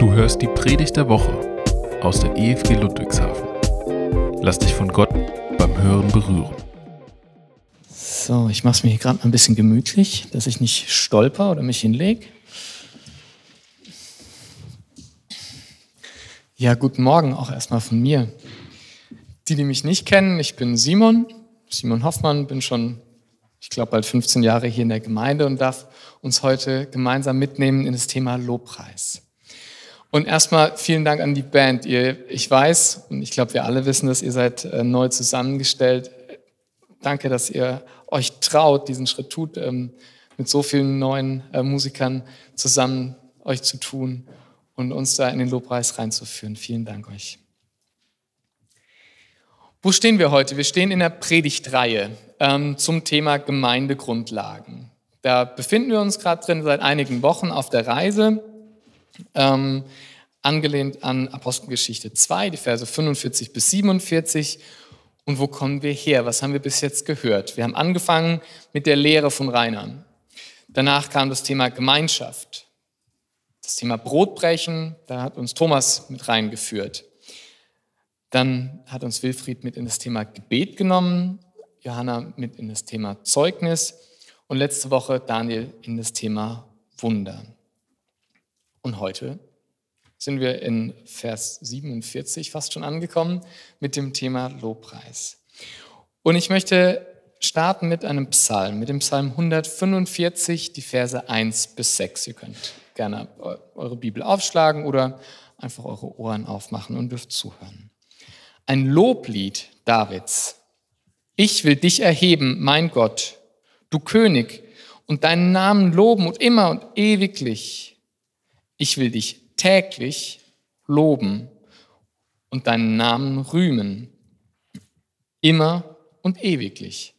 Du hörst die Predigt der Woche aus der EFG Ludwigshafen. Lass dich von Gott beim Hören berühren. So, ich mache es mir hier gerade mal ein bisschen gemütlich, dass ich nicht stolper oder mich hinlege. Ja, guten Morgen auch erstmal von mir. Die, die mich nicht kennen, ich bin Simon, Simon Hoffmann, bin schon, ich glaube, bald 15 Jahre hier in der Gemeinde und darf uns heute gemeinsam mitnehmen in das Thema Lobpreis. Und erstmal vielen Dank an die Band. Ihr, ich weiß und ich glaube, wir alle wissen, dass ihr seid äh, neu zusammengestellt. Danke, dass ihr euch traut, diesen Schritt tut, ähm, mit so vielen neuen äh, Musikern zusammen euch zu tun und uns da in den Lobpreis reinzuführen. Vielen Dank euch. Wo stehen wir heute? Wir stehen in der Predigtreihe ähm, zum Thema Gemeindegrundlagen. Da befinden wir uns gerade drin seit einigen Wochen auf der Reise, ähm, angelehnt an Apostelgeschichte 2, die Verse 45 bis 47. Und wo kommen wir her? Was haben wir bis jetzt gehört? Wir haben angefangen mit der Lehre von Rainer. Danach kam das Thema Gemeinschaft, das Thema Brotbrechen, da hat uns Thomas mit reingeführt. Dann hat uns Wilfried mit in das Thema Gebet genommen, Johanna mit in das Thema Zeugnis und letzte Woche Daniel in das Thema Wunder. Und heute sind wir in Vers 47 fast schon angekommen mit dem Thema Lobpreis. Und ich möchte starten mit einem Psalm, mit dem Psalm 145, die Verse 1 bis 6. Ihr könnt gerne eure Bibel aufschlagen oder einfach eure Ohren aufmachen und dürft zuhören ein Loblied Davids. Ich will dich erheben, mein Gott, du König, und deinen Namen loben und immer und ewiglich. Ich will dich täglich loben und deinen Namen rühmen, immer und ewiglich.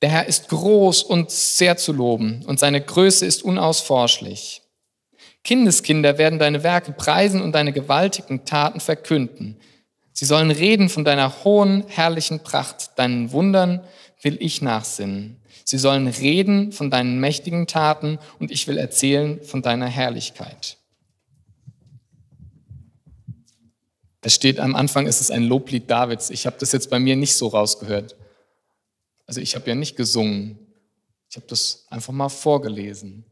Der Herr ist groß und sehr zu loben und seine Größe ist unausforschlich. Kindeskinder werden deine Werke preisen und deine gewaltigen Taten verkünden. Sie sollen reden von deiner hohen, herrlichen Pracht, deinen Wundern will ich nachsinnen. Sie sollen reden von deinen mächtigen Taten und ich will erzählen von deiner Herrlichkeit. Da steht am Anfang, ist es ein Loblied Davids. Ich habe das jetzt bei mir nicht so rausgehört. Also ich habe ja nicht gesungen. Ich habe das einfach mal vorgelesen.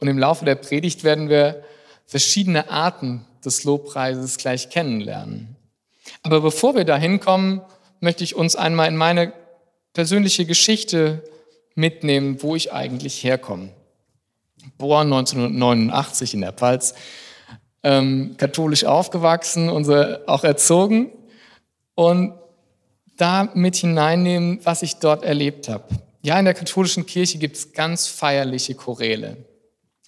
Und im Laufe der Predigt werden wir verschiedene Arten des Lobpreises gleich kennenlernen. Aber bevor wir da hinkommen, möchte ich uns einmal in meine persönliche Geschichte mitnehmen, wo ich eigentlich herkomme. Geboren 1989 in der Pfalz, ähm, katholisch aufgewachsen, und auch erzogen und da mit hineinnehmen, was ich dort erlebt habe. Ja, in der katholischen Kirche gibt es ganz feierliche Choräle.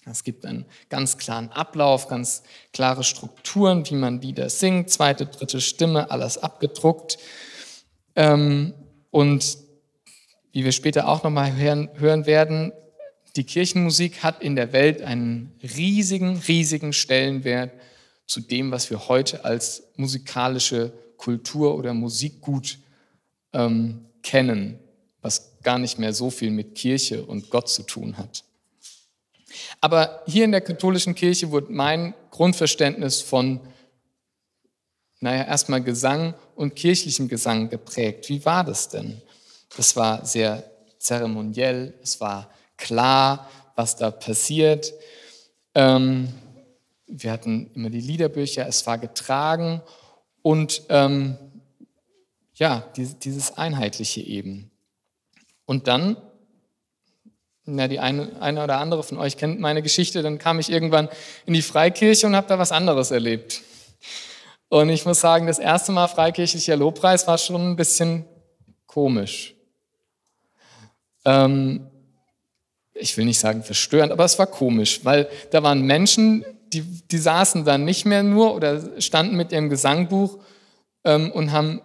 Es gibt einen ganz klaren Ablauf, ganz klare Strukturen, wie man Lieder singt, zweite, dritte Stimme, alles abgedruckt. Ähm, und wie wir später auch nochmal hören, hören werden, die Kirchenmusik hat in der Welt einen riesigen, riesigen Stellenwert zu dem, was wir heute als musikalische Kultur oder Musikgut ähm, kennen, was gar nicht mehr so viel mit Kirche und Gott zu tun hat. Aber hier in der katholischen Kirche wurde mein Grundverständnis von, naja, erstmal Gesang und kirchlichem Gesang geprägt. Wie war das denn? Das war sehr zeremoniell, es war klar, was da passiert. Ähm, wir hatten immer die Liederbücher, es war getragen und ähm, ja, dieses Einheitliche eben. Und dann na, die eine, eine oder andere von euch kennt meine Geschichte, dann kam ich irgendwann in die Freikirche und habe da was anderes erlebt. Und ich muss sagen, das erste Mal freikirchlicher Lobpreis war schon ein bisschen komisch. Ähm, ich will nicht sagen verstörend, aber es war komisch, weil da waren Menschen, die, die saßen dann nicht mehr nur oder standen mit ihrem Gesangbuch ähm, und haben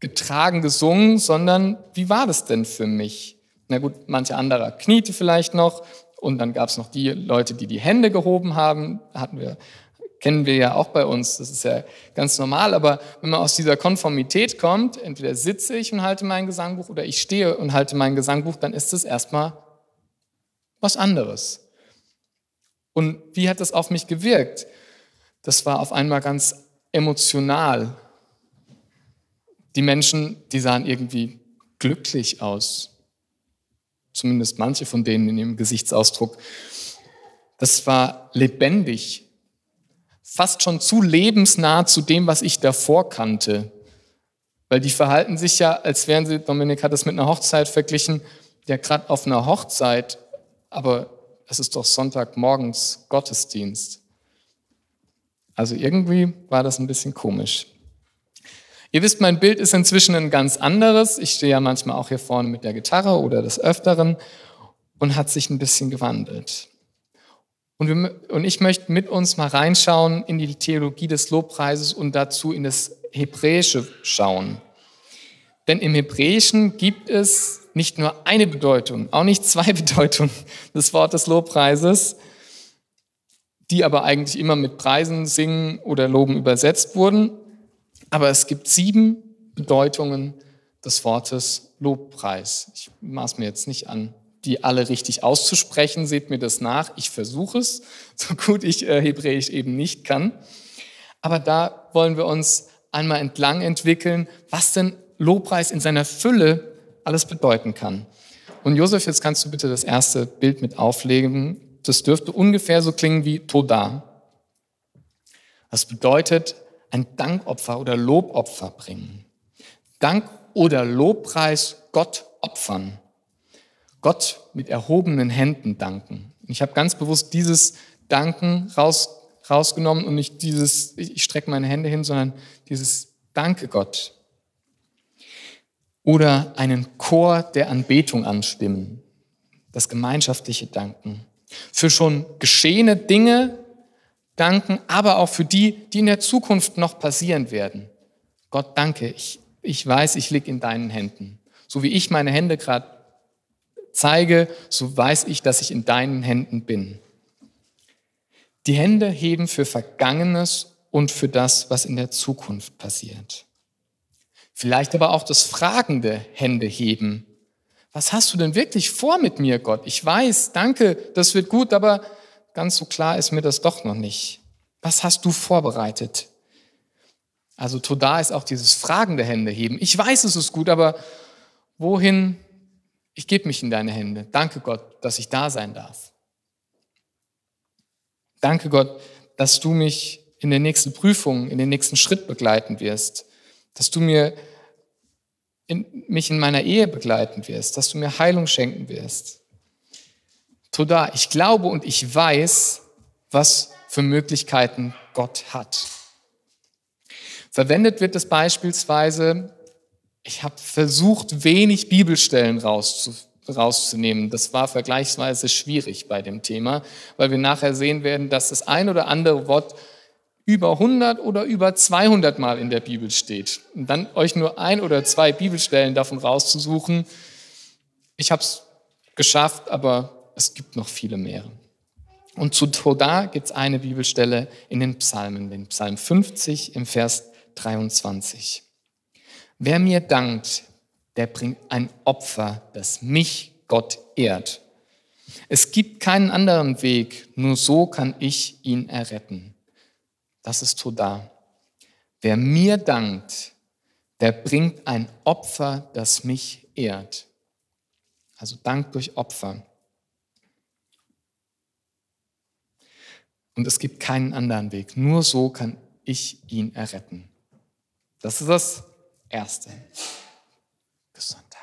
getragen gesungen, sondern wie war das denn für mich? Na gut, manche anderer kniete vielleicht noch und dann gab es noch die Leute, die die Hände gehoben haben, hatten wir, kennen wir ja auch bei uns, das ist ja ganz normal, aber wenn man aus dieser Konformität kommt, entweder sitze ich und halte mein Gesangbuch oder ich stehe und halte mein Gesangbuch, dann ist es erstmal was anderes. Und wie hat das auf mich gewirkt? Das war auf einmal ganz emotional. Die Menschen, die sahen irgendwie glücklich aus. Zumindest manche von denen in ihrem Gesichtsausdruck. Das war lebendig. Fast schon zu lebensnah zu dem, was ich davor kannte. Weil die verhalten sich ja, als wären sie, Dominik hat es mit einer Hochzeit verglichen, ja gerade auf einer Hochzeit, aber es ist doch Sonntagmorgens Gottesdienst. Also irgendwie war das ein bisschen komisch. Ihr wisst, mein Bild ist inzwischen ein ganz anderes. Ich stehe ja manchmal auch hier vorne mit der Gitarre oder des Öfteren und hat sich ein bisschen gewandelt. Und, wir, und ich möchte mit uns mal reinschauen in die Theologie des Lobpreises und dazu in das Hebräische schauen. Denn im Hebräischen gibt es nicht nur eine Bedeutung, auch nicht zwei Bedeutungen des Wortes Lobpreises, die aber eigentlich immer mit Preisen, Singen oder Loben übersetzt wurden. Aber es gibt sieben Bedeutungen des Wortes Lobpreis. Ich maß mir jetzt nicht an, die alle richtig auszusprechen. Seht mir das nach. Ich versuche es, so gut ich äh, Hebräisch eben nicht kann. Aber da wollen wir uns einmal entlang entwickeln, was denn Lobpreis in seiner Fülle alles bedeuten kann. Und Josef, jetzt kannst du bitte das erste Bild mit auflegen. Das dürfte ungefähr so klingen wie Toda. Das bedeutet ein Dankopfer oder Lobopfer bringen. Dank oder Lobpreis Gott opfern. Gott mit erhobenen Händen danken. Ich habe ganz bewusst dieses Danken raus, rausgenommen und nicht dieses, ich strecke meine Hände hin, sondern dieses Danke Gott oder einen Chor der Anbetung anstimmen, das gemeinschaftliche Danken. Für schon geschehene Dinge danken, aber auch für die, die in der Zukunft noch passieren werden. Gott danke, ich, ich weiß, ich liege in deinen Händen. So wie ich meine Hände gerade zeige, so weiß ich, dass ich in deinen Händen bin. Die Hände heben für Vergangenes und für das, was in der Zukunft passiert. Vielleicht aber auch das fragende Hände heben. Was hast du denn wirklich vor mit mir, Gott? Ich weiß, danke, das wird gut, aber ganz so klar ist mir das doch noch nicht. Was hast du vorbereitet? Also Toda ist auch dieses fragende Hände heben. Ich weiß, es ist gut, aber wohin? Ich gebe mich in deine Hände. Danke Gott, dass ich da sein darf. Danke Gott, dass du mich in der nächsten Prüfung, in den nächsten Schritt begleiten wirst dass du mir in, mich in meiner Ehe begleiten wirst, dass du mir Heilung schenken wirst. Toda, ich glaube und ich weiß, was für Möglichkeiten Gott hat. Verwendet wird es beispielsweise, ich habe versucht, wenig Bibelstellen rauszu, rauszunehmen. Das war vergleichsweise schwierig bei dem Thema, weil wir nachher sehen werden, dass das ein oder andere Wort über 100 oder über 200 Mal in der Bibel steht. Und dann euch nur ein oder zwei Bibelstellen davon rauszusuchen. Ich habe es geschafft, aber es gibt noch viele mehr. Und zu Toda gibt es eine Bibelstelle in den Psalmen, den Psalm 50 im Vers 23. Wer mir dankt, der bringt ein Opfer, das mich Gott ehrt. Es gibt keinen anderen Weg, nur so kann ich ihn erretten. Das ist Toda. Wer mir dankt, der bringt ein Opfer, das mich ehrt. Also Dank durch Opfer. Und es gibt keinen anderen Weg. Nur so kann ich ihn erretten. Das ist das Erste. Gesundheit.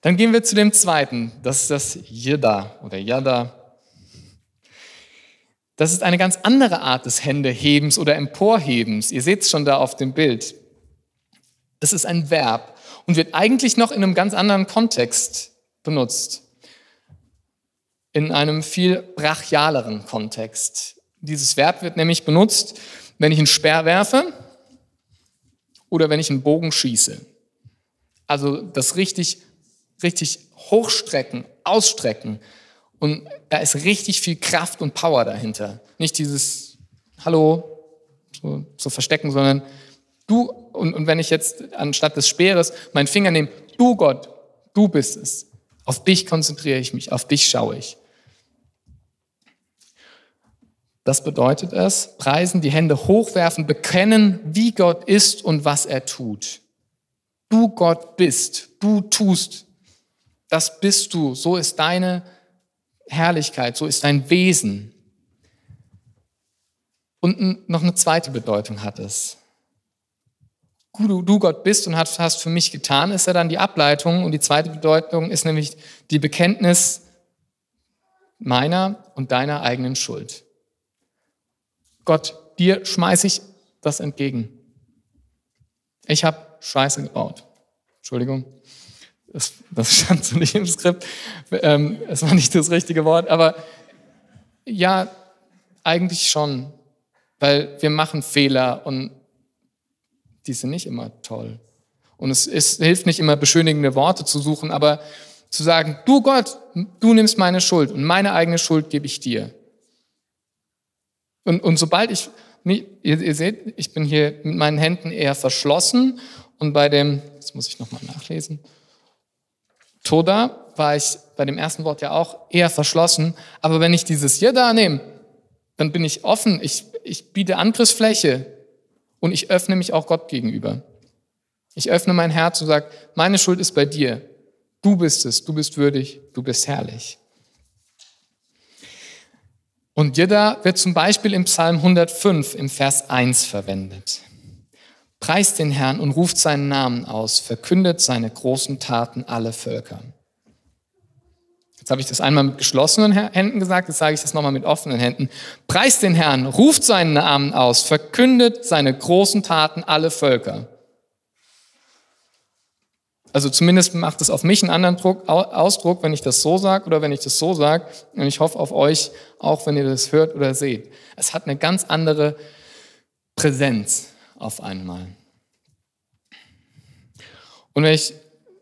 Dann gehen wir zu dem Zweiten. Das ist das Yada oder Yada. Das ist eine ganz andere Art des Händehebens oder Emporhebens. Ihr seht es schon da auf dem Bild. Das ist ein Verb und wird eigentlich noch in einem ganz anderen Kontext benutzt. In einem viel brachialeren Kontext. Dieses Verb wird nämlich benutzt, wenn ich einen Speer werfe oder wenn ich einen Bogen schieße. Also das richtig, richtig hochstrecken, ausstrecken, und da ist richtig viel Kraft und Power dahinter. Nicht dieses Hallo so, so verstecken, sondern du, und, und wenn ich jetzt anstatt des Speeres meinen Finger nehme, du Gott, du bist es. Auf dich konzentriere ich mich, auf dich schaue ich. Das bedeutet es, preisen, die Hände hochwerfen, bekennen, wie Gott ist und was er tut. Du Gott bist, du tust, das bist du, so ist deine Herrlichkeit, so ist dein Wesen. Und noch eine zweite Bedeutung hat es. Du, du Gott bist und hast für mich getan, ist ja dann die Ableitung. Und die zweite Bedeutung ist nämlich die Bekenntnis meiner und deiner eigenen Schuld. Gott, dir schmeiße ich das entgegen. Ich habe Scheiße gebaut. Entschuldigung, das, das, stand so nicht im Skript. Ähm, es war nicht das richtige Wort, aber ja, eigentlich schon, weil wir machen Fehler und die sind nicht immer toll. Und es, es hilft nicht immer, beschönigende Worte zu suchen, aber zu sagen, du Gott, du nimmst meine Schuld und meine eigene Schuld gebe ich dir. Und, und sobald ich, ihr, ihr seht, ich bin hier mit meinen Händen eher verschlossen. Und bei dem, jetzt muss ich nochmal nachlesen, Toda war ich bei dem ersten Wort ja auch eher verschlossen, aber wenn ich dieses hier da nehme, dann bin ich offen, ich, ich biete Angriffsfläche. Und ich öffne mich auch Gott gegenüber. Ich öffne mein Herz und sage, meine Schuld ist bei dir. Du bist es, du bist würdig, du bist herrlich. Und Jeda wird zum Beispiel im Psalm 105 im Vers 1 verwendet. Preist den Herrn und ruft seinen Namen aus, verkündet seine großen Taten alle Völker. Jetzt habe ich das einmal mit geschlossenen Händen gesagt, jetzt sage ich das nochmal mit offenen Händen. Preist den Herrn, ruft seinen Namen aus, verkündet seine großen Taten alle Völker. Also zumindest macht es auf mich einen anderen Druck, Ausdruck, wenn ich das so sage oder wenn ich das so sage. Und ich hoffe auf euch, auch wenn ihr das hört oder seht. Es hat eine ganz andere Präsenz auf einmal. Und wenn ich,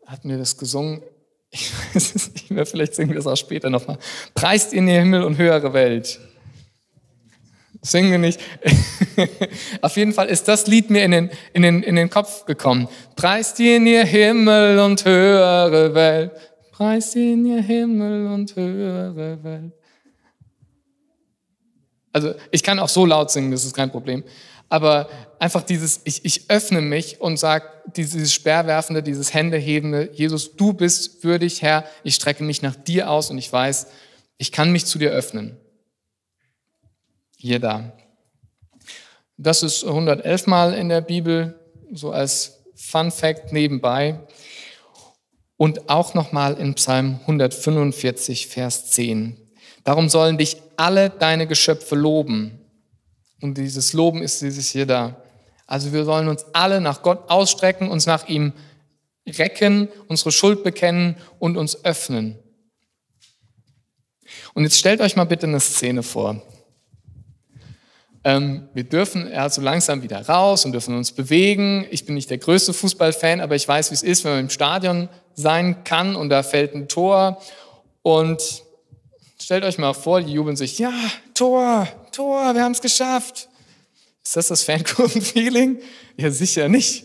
hat mir das gesungen, ich weiß es nicht mehr, vielleicht singen wir es auch später nochmal. Preist in den Himmel und höhere Welt. Singen wir nicht. Auf jeden Fall ist das Lied mir in den, in, den, in den Kopf gekommen. Preist ihn ihr Himmel und höhere Welt. Preist ihn ihr Himmel und höhere Welt. Also ich kann auch so laut singen, das ist kein Problem. Aber einfach dieses, ich, ich öffne mich und sage, dieses Sperrwerfende, dieses Händehebende, Jesus, du bist würdig, Herr, ich strecke mich nach dir aus und ich weiß, ich kann mich zu dir öffnen. Da. Das ist 111 Mal in der Bibel, so als Fun Fact nebenbei. Und auch nochmal in Psalm 145, Vers 10. Darum sollen dich alle deine Geschöpfe loben und dieses Loben ist dieses hier da. Also wir sollen uns alle nach Gott ausstrecken, uns nach ihm recken, unsere Schuld bekennen und uns öffnen. Und jetzt stellt euch mal bitte eine Szene vor. Ähm, wir dürfen ja so langsam wieder raus und dürfen uns bewegen. Ich bin nicht der größte Fußballfan, aber ich weiß, wie es ist, wenn man im Stadion sein kann und da fällt ein Tor. Und stellt euch mal vor, die jubeln sich, ja, Tor, Tor, wir haben es geschafft. Ist das das Fankurven-Feeling? Ja, sicher nicht.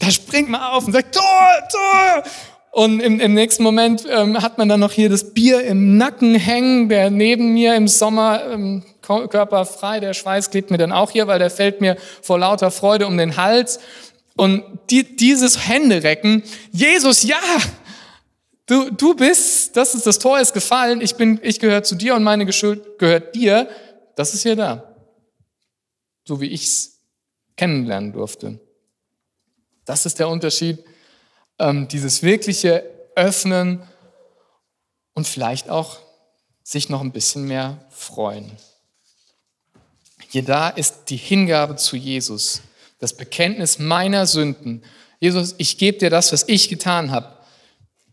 Da springt man auf und sagt, Tor, Tor! Und im, im nächsten Moment ähm, hat man dann noch hier das Bier im Nacken hängen, der neben mir im Sommer ähm, Körper frei, der Schweiß klebt mir dann auch hier, weil der fällt mir vor lauter Freude um den Hals. Und die, dieses Händerecken, Jesus, ja, du, du bist, das ist das Tor ist gefallen, ich bin, ich gehöre zu dir und meine Schuld gehört dir das ist hier da. So wie ich es kennenlernen durfte. Das ist der Unterschied. Ähm, dieses wirkliche Öffnen und vielleicht auch sich noch ein bisschen mehr freuen. Hier da ist die Hingabe zu Jesus, das Bekenntnis meiner Sünden. Jesus, ich gebe dir das, was ich getan habe,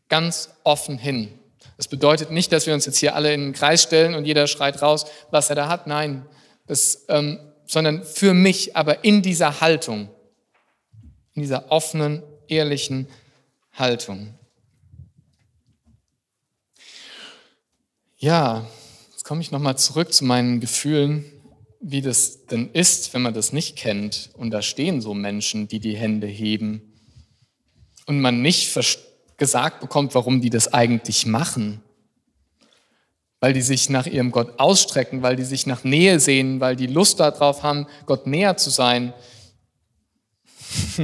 ganz offen hin. Das bedeutet nicht, dass wir uns jetzt hier alle in den Kreis stellen und jeder schreit raus, was er da hat. Nein, das, ähm, sondern für mich, aber in dieser Haltung, in dieser offenen, ehrlichen Haltung. Ja, jetzt komme ich nochmal zurück zu meinen Gefühlen, wie das denn ist, wenn man das nicht kennt. Und da stehen so Menschen, die die Hände heben und man nicht gesagt bekommt, warum die das eigentlich machen. weil die sich nach ihrem Gott ausstrecken, weil die sich nach Nähe sehnen, weil die Lust darauf haben, Gott näher zu sein.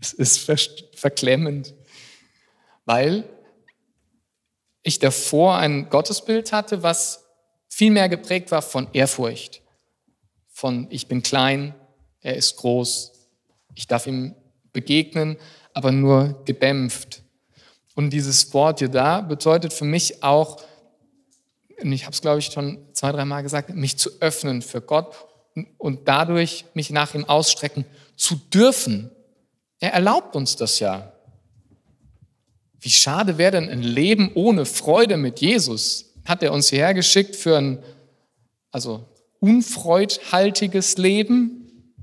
es ist verklemmend, weil ich davor ein Gottesbild hatte, was viel mehr geprägt war von Ehrfurcht, von ich bin klein, er ist groß, ich darf ihm begegnen, aber nur gedämpft. Und dieses Wort hier da bedeutet für mich auch, und ich habe es, glaube ich, schon zwei, dreimal gesagt, mich zu öffnen für Gott und dadurch mich nach ihm ausstrecken zu dürfen. Er erlaubt uns das ja. Wie schade wäre denn ein Leben ohne Freude mit Jesus? Hat er uns hierher geschickt für ein also unfreudhaltiges Leben?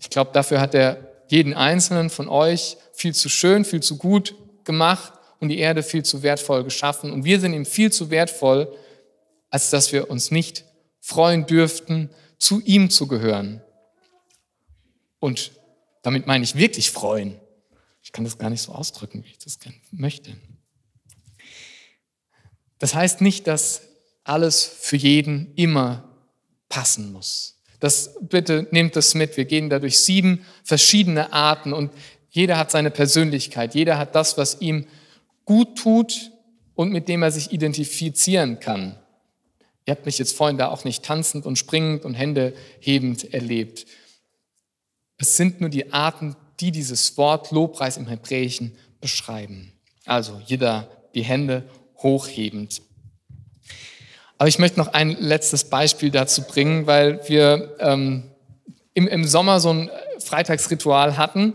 Ich glaube, dafür hat er jeden einzelnen von euch viel zu schön, viel zu gut gemacht und die Erde viel zu wertvoll geschaffen. Und wir sind ihm viel zu wertvoll, als dass wir uns nicht freuen dürften, zu ihm zu gehören. Und damit meine ich wirklich freuen. Ich kann das gar nicht so ausdrücken, wie ich das gerne möchte. Das heißt nicht, dass alles für jeden immer passen muss. Das, bitte nehmt das mit. Wir gehen da durch sieben verschiedene Arten und jeder hat seine Persönlichkeit. Jeder hat das, was ihm gut tut und mit dem er sich identifizieren kann. Ihr habt mich jetzt vorhin da auch nicht tanzend und springend und Hände hebend erlebt. Es sind nur die Arten, die dieses Wort Lobpreis im Hebräischen beschreiben. Also jeder die Hände hochhebend. Aber ich möchte noch ein letztes Beispiel dazu bringen, weil wir ähm, im, im Sommer so ein Freitagsritual hatten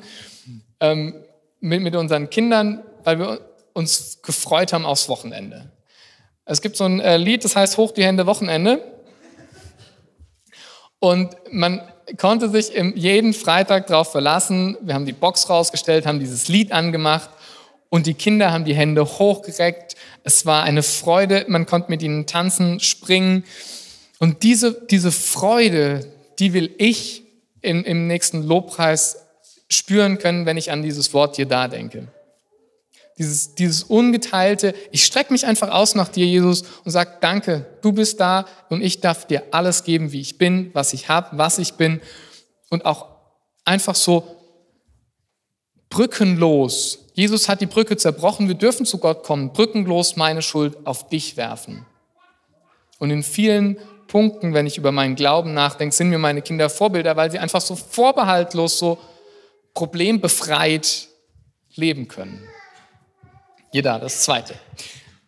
ähm, mit, mit unseren Kindern, weil wir uns gefreut haben aufs Wochenende. Es gibt so ein äh, Lied, das heißt Hoch die Hände Wochenende. Und man konnte sich jeden Freitag darauf verlassen. Wir haben die Box rausgestellt, haben dieses Lied angemacht und die Kinder haben die Hände hochgereckt. Es war eine Freude, man konnte mit ihnen tanzen, springen. Und diese, diese Freude, die will ich im, im nächsten Lobpreis spüren können, wenn ich an dieses Wort hier da denke. Dieses, dieses ungeteilte, ich strecke mich einfach aus nach dir, Jesus, und sage, danke, du bist da und ich darf dir alles geben, wie ich bin, was ich habe, was ich bin. Und auch einfach so brückenlos. Jesus hat die Brücke zerbrochen, wir dürfen zu Gott kommen, brückenlos meine Schuld auf dich werfen. Und in vielen Punkten, wenn ich über meinen Glauben nachdenke, sind mir meine Kinder Vorbilder, weil sie einfach so vorbehaltlos, so problembefreit leben können. Jeder, das zweite.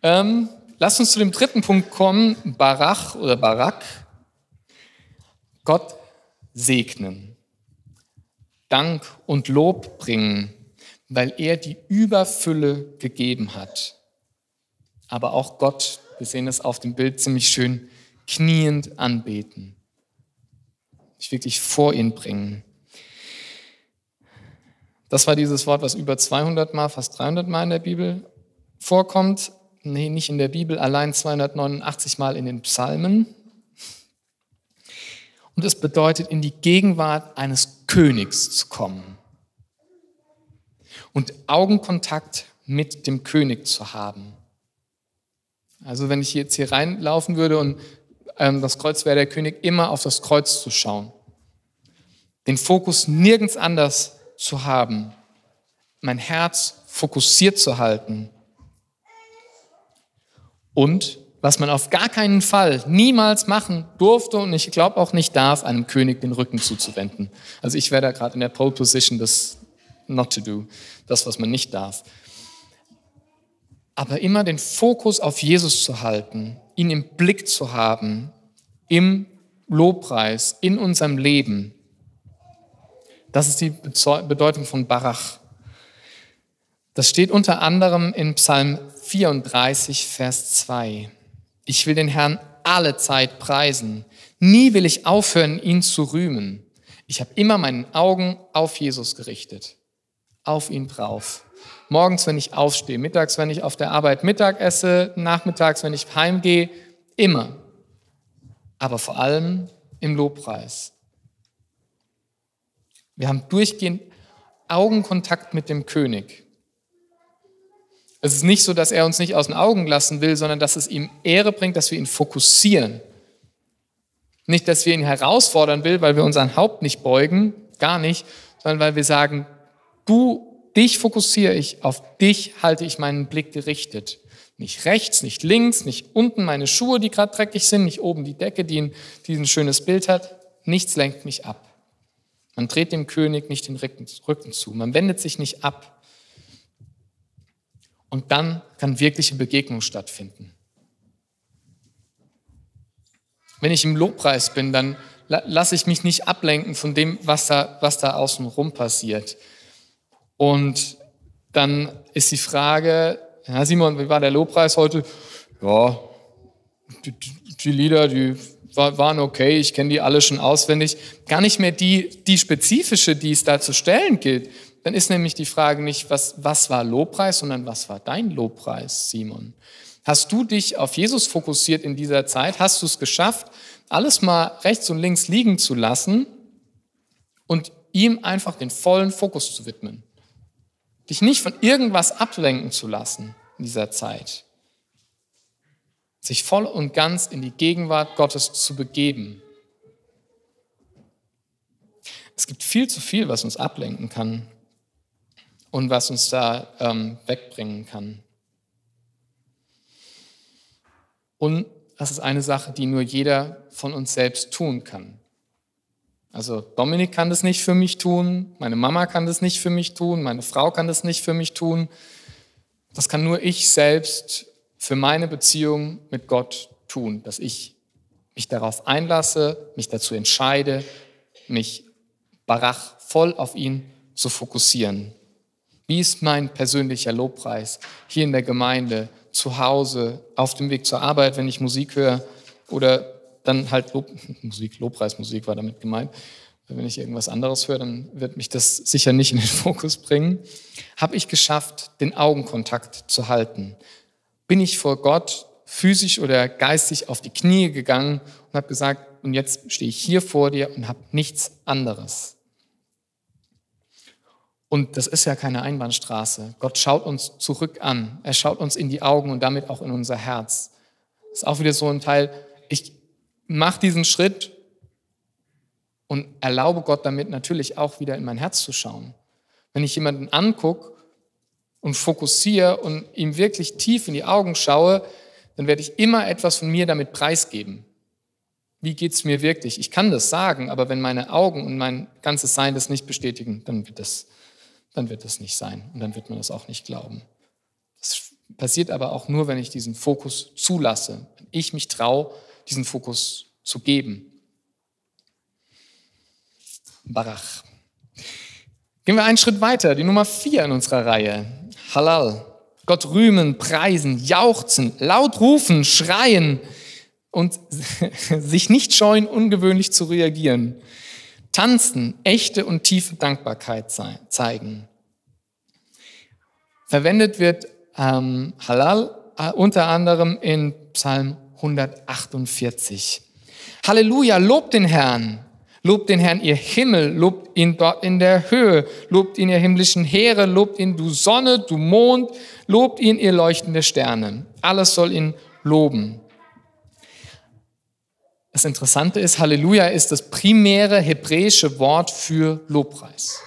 Ähm, lasst uns zu dem dritten Punkt kommen, Barach oder Barak. Gott segnen. Dank und Lob bringen, weil er die Überfülle gegeben hat. Aber auch Gott, wir sehen es auf dem Bild ziemlich schön, kniend anbeten. Sich wirklich vor ihn bringen. Das war dieses Wort, was über 200 Mal, fast 300 Mal in der Bibel vorkommt. Nee, nicht in der Bibel, allein 289 Mal in den Psalmen. Und es bedeutet, in die Gegenwart eines Königs zu kommen. Und Augenkontakt mit dem König zu haben. Also wenn ich jetzt hier reinlaufen würde und ähm, das Kreuz wäre der König, immer auf das Kreuz zu schauen. Den Fokus nirgends anders zu haben. Mein Herz fokussiert zu halten und was man auf gar keinen Fall niemals machen durfte und ich glaube auch nicht darf, einem König den Rücken zuzuwenden. Also ich wäre da gerade in der Pole Position, das not to do, das, was man nicht darf. Aber immer den Fokus auf Jesus zu halten, ihn im Blick zu haben, im Lobpreis, in unserem Leben. Das ist die Bedeutung von Barach. Das steht unter anderem in Psalm 34, Vers 2. Ich will den Herrn alle Zeit preisen. Nie will ich aufhören, ihn zu rühmen. Ich habe immer meinen Augen auf Jesus gerichtet. Auf ihn drauf. Morgens, wenn ich aufstehe, mittags, wenn ich auf der Arbeit Mittag esse, nachmittags, wenn ich heimgehe, immer. Aber vor allem im Lobpreis. Wir haben durchgehend Augenkontakt mit dem König. Es ist nicht so, dass er uns nicht aus den Augen lassen will, sondern dass es ihm Ehre bringt, dass wir ihn fokussieren. Nicht, dass wir ihn herausfordern will, weil wir unseren Haupt nicht beugen, gar nicht, sondern weil wir sagen, du, dich fokussiere ich, auf dich halte ich meinen Blick gerichtet. Nicht rechts, nicht links, nicht unten meine Schuhe, die gerade dreckig sind, nicht oben die Decke, die ein, die ein schönes Bild hat. Nichts lenkt mich ab. Man dreht dem König nicht den Rücken zu. Man wendet sich nicht ab. Und dann kann wirkliche Begegnung stattfinden. Wenn ich im Lobpreis bin, dann lasse ich mich nicht ablenken von dem, was da, was da außen rum passiert. Und dann ist die Frage, ja, Simon, wie war der Lobpreis heute? Ja, die, die Lieder, die waren okay, ich kenne die alle schon auswendig. Gar nicht mehr die, die spezifische, die es da zu stellen gilt. Dann ist nämlich die Frage nicht, was, was war Lobpreis, sondern was war dein Lobpreis, Simon? Hast du dich auf Jesus fokussiert in dieser Zeit? Hast du es geschafft, alles mal rechts und links liegen zu lassen und ihm einfach den vollen Fokus zu widmen? Dich nicht von irgendwas ablenken zu lassen in dieser Zeit sich voll und ganz in die Gegenwart Gottes zu begeben. Es gibt viel zu viel, was uns ablenken kann und was uns da ähm, wegbringen kann. Und das ist eine Sache, die nur jeder von uns selbst tun kann. Also Dominik kann das nicht für mich tun, meine Mama kann das nicht für mich tun, meine Frau kann das nicht für mich tun. Das kann nur ich selbst für meine Beziehung mit Gott tun, dass ich mich darauf einlasse, mich dazu entscheide, mich barach voll auf ihn zu fokussieren. Wie ist mein persönlicher Lobpreis hier in der Gemeinde, zu Hause, auf dem Weg zur Arbeit, wenn ich Musik höre oder dann halt Lob, Musik, Lobpreismusik war damit gemeint. Wenn ich irgendwas anderes höre, dann wird mich das sicher nicht in den Fokus bringen. Habe ich geschafft, den Augenkontakt zu halten? bin ich vor Gott physisch oder geistig auf die Knie gegangen und habe gesagt, und jetzt stehe ich hier vor dir und habe nichts anderes. Und das ist ja keine Einbahnstraße. Gott schaut uns zurück an. Er schaut uns in die Augen und damit auch in unser Herz. Das ist auch wieder so ein Teil, ich mache diesen Schritt und erlaube Gott damit natürlich auch wieder in mein Herz zu schauen. Wenn ich jemanden angucke und fokussiere und ihm wirklich tief in die Augen schaue, dann werde ich immer etwas von mir damit preisgeben. Wie geht es mir wirklich? Ich kann das sagen, aber wenn meine Augen und mein ganzes Sein das nicht bestätigen, dann wird das, dann wird das nicht sein und dann wird man das auch nicht glauben. Das passiert aber auch nur, wenn ich diesen Fokus zulasse, wenn ich mich traue, diesen Fokus zu geben. Barach. Gehen wir einen Schritt weiter, die Nummer vier in unserer Reihe. Halal. Gott rühmen, preisen, jauchzen, laut rufen, schreien und sich nicht scheuen, ungewöhnlich zu reagieren. Tanzen, echte und tiefe Dankbarkeit zeigen. Verwendet wird ähm, Halal äh, unter anderem in Psalm 148. Halleluja, lobt den Herrn. Lobt den Herrn, ihr Himmel, lobt ihn dort in der Höhe, lobt ihn, ihr himmlischen Heere, lobt ihn, du Sonne, du Mond, lobt ihn, ihr leuchtende Sterne. Alles soll ihn loben. Das Interessante ist, Halleluja ist das primäre hebräische Wort für Lobpreis.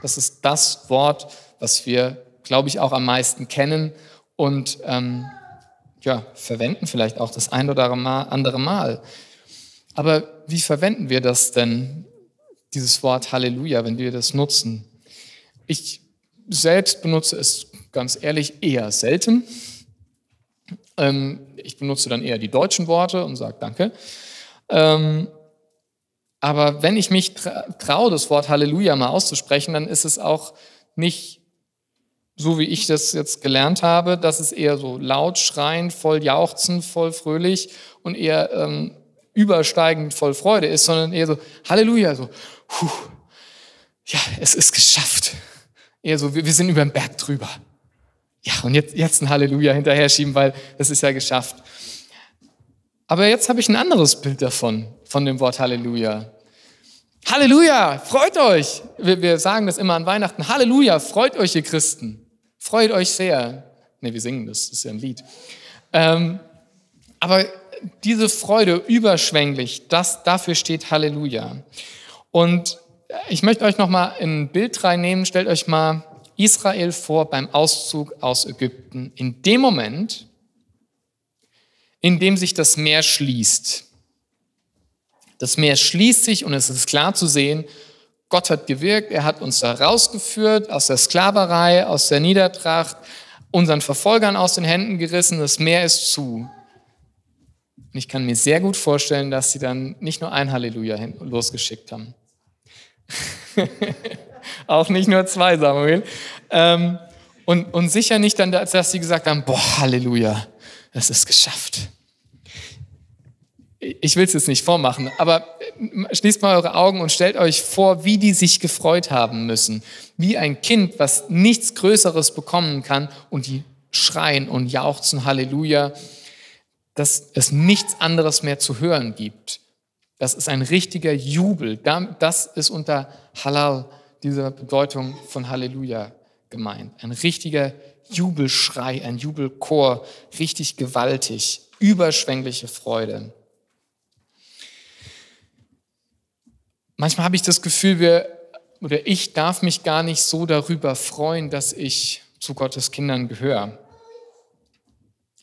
Das ist das Wort, was wir, glaube ich, auch am meisten kennen und ähm, ja, verwenden vielleicht auch das ein oder andere Mal. Aber wie verwenden wir das denn, dieses Wort Halleluja, wenn wir das nutzen? Ich selbst benutze es ganz ehrlich eher selten. Ähm, ich benutze dann eher die deutschen Worte und sage Danke. Ähm, aber wenn ich mich traue, das Wort Halleluja mal auszusprechen, dann ist es auch nicht so, wie ich das jetzt gelernt habe, dass es eher so laut schreien, voll jauchzen, voll fröhlich und eher ähm, übersteigend voll Freude ist, sondern eher so, Halleluja, so, puh, ja, es ist geschafft. Eher so, wir, wir sind über den Berg drüber. Ja, und jetzt, jetzt ein Halleluja hinterher schieben, weil das ist ja geschafft. Aber jetzt habe ich ein anderes Bild davon, von dem Wort Halleluja. Halleluja, freut euch. Wir, wir sagen das immer an Weihnachten. Halleluja, freut euch, ihr Christen. Freut euch sehr. Ne, wir singen das, das ist ja ein Lied. Ähm, aber diese Freude überschwänglich, das, dafür steht Halleluja. Und ich möchte euch nochmal ein Bild reinnehmen. Stellt euch mal Israel vor beim Auszug aus Ägypten. In dem Moment, in dem sich das Meer schließt. Das Meer schließt sich und es ist klar zu sehen, Gott hat gewirkt, er hat uns da rausgeführt aus der Sklaverei, aus der Niedertracht, unseren Verfolgern aus den Händen gerissen, das Meer ist zu. Und ich kann mir sehr gut vorstellen, dass sie dann nicht nur ein Halleluja losgeschickt haben. Auch nicht nur zwei, Samuel. Ähm, und, und sicher nicht dann, dass sie gesagt haben, boah, Halleluja, das ist geschafft. Ich will es jetzt nicht vormachen, aber äh, schließt mal eure Augen und stellt euch vor, wie die sich gefreut haben müssen. Wie ein Kind, was nichts Größeres bekommen kann und die schreien und jauchzen Halleluja, dass es nichts anderes mehr zu hören gibt. Das ist ein richtiger Jubel. Das ist unter Halal, dieser Bedeutung von Halleluja gemeint. Ein richtiger Jubelschrei, ein Jubelchor, richtig gewaltig, überschwängliche Freude. Manchmal habe ich das Gefühl, wir, oder ich darf mich gar nicht so darüber freuen, dass ich zu Gottes Kindern gehöre.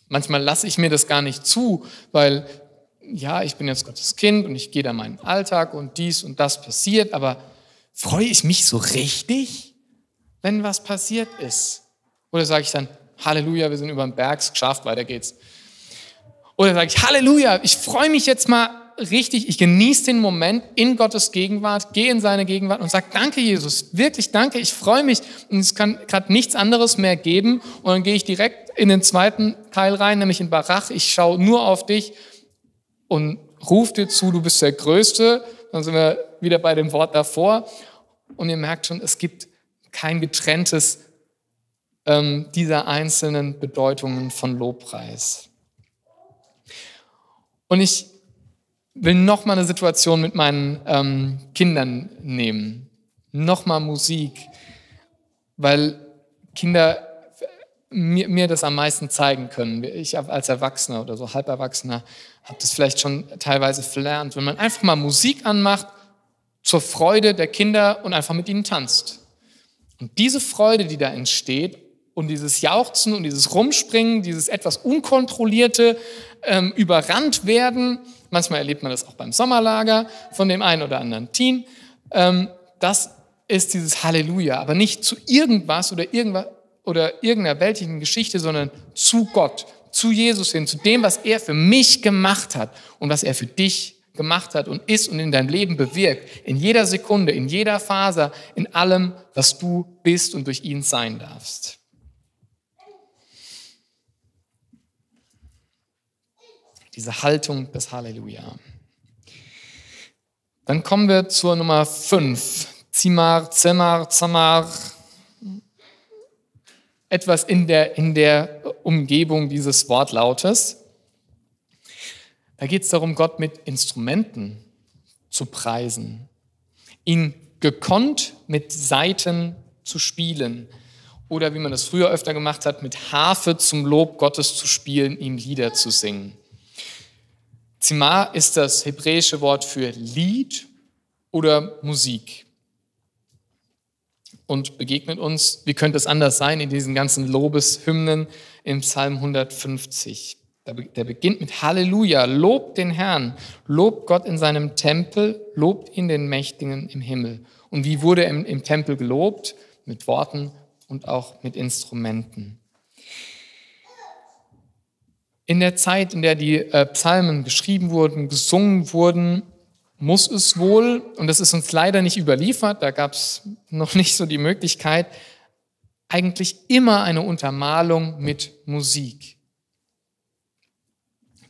Manchmal lasse ich mir das gar nicht zu, weil ja, ich bin jetzt Gottes Kind und ich gehe da meinen Alltag und dies und das passiert, aber freue ich mich so richtig, wenn was passiert ist? Oder sage ich dann, Halleluja, wir sind über den Berg, geschafft, weiter geht's. Oder sage ich, Halleluja, ich freue mich jetzt mal richtig, ich genieße den Moment in Gottes Gegenwart, gehe in seine Gegenwart und sage, danke Jesus, wirklich danke, ich freue mich und es kann gerade nichts anderes mehr geben. Und dann gehe ich direkt in den zweiten Teil rein, nämlich in Barach, ich schaue nur auf dich und rufe dir zu, du bist der Größte, dann sind wir wieder bei dem Wort davor. Und ihr merkt schon, es gibt kein getrenntes ähm, dieser einzelnen Bedeutungen von Lobpreis. Und ich will noch mal eine Situation mit meinen ähm, Kindern nehmen, noch mal Musik, weil Kinder mir, mir das am meisten zeigen können. Ich als Erwachsener oder so Halberwachsener habe das vielleicht schon teilweise verlernt, wenn man einfach mal Musik anmacht zur Freude der Kinder und einfach mit ihnen tanzt. Und diese Freude, die da entsteht und dieses Jauchzen und dieses Rumspringen, dieses etwas unkontrollierte ähm, überrannt werden, manchmal erlebt man das auch beim Sommerlager von dem einen oder anderen Teen, ähm, das ist dieses Halleluja, aber nicht zu irgendwas oder irgendwas oder irgendeiner weltlichen Geschichte, sondern zu Gott, zu Jesus hin, zu dem, was er für mich gemacht hat und was er für dich gemacht hat und ist und in dein Leben bewirkt. In jeder Sekunde, in jeder Phase, in allem, was du bist und durch ihn sein darfst. Diese Haltung des Halleluja. Dann kommen wir zur Nummer 5. Zimar, Zemar, Zamar. Etwas in der, in der Umgebung dieses Wortlautes. Da geht es darum, Gott mit Instrumenten zu preisen, ihn gekonnt mit Saiten zu spielen oder wie man das früher öfter gemacht hat, mit Harfe zum Lob Gottes zu spielen, ihm Lieder zu singen. Zimar ist das hebräische Wort für Lied oder Musik und begegnet uns, wie könnte es anders sein, in diesen ganzen Lobeshymnen im Psalm 150. Der beginnt mit Halleluja, lobt den Herrn, lobt Gott in seinem Tempel, lobt ihn den Mächtigen im Himmel. Und wie wurde er im, Tempel gelobt? Mit Worten und auch mit Instrumenten. In der Zeit, in der die äh, Psalmen geschrieben wurden, gesungen wurden, muss es wohl, und das ist uns leider nicht überliefert, da gab es noch nicht so die Möglichkeit, eigentlich immer eine Untermalung mit Musik.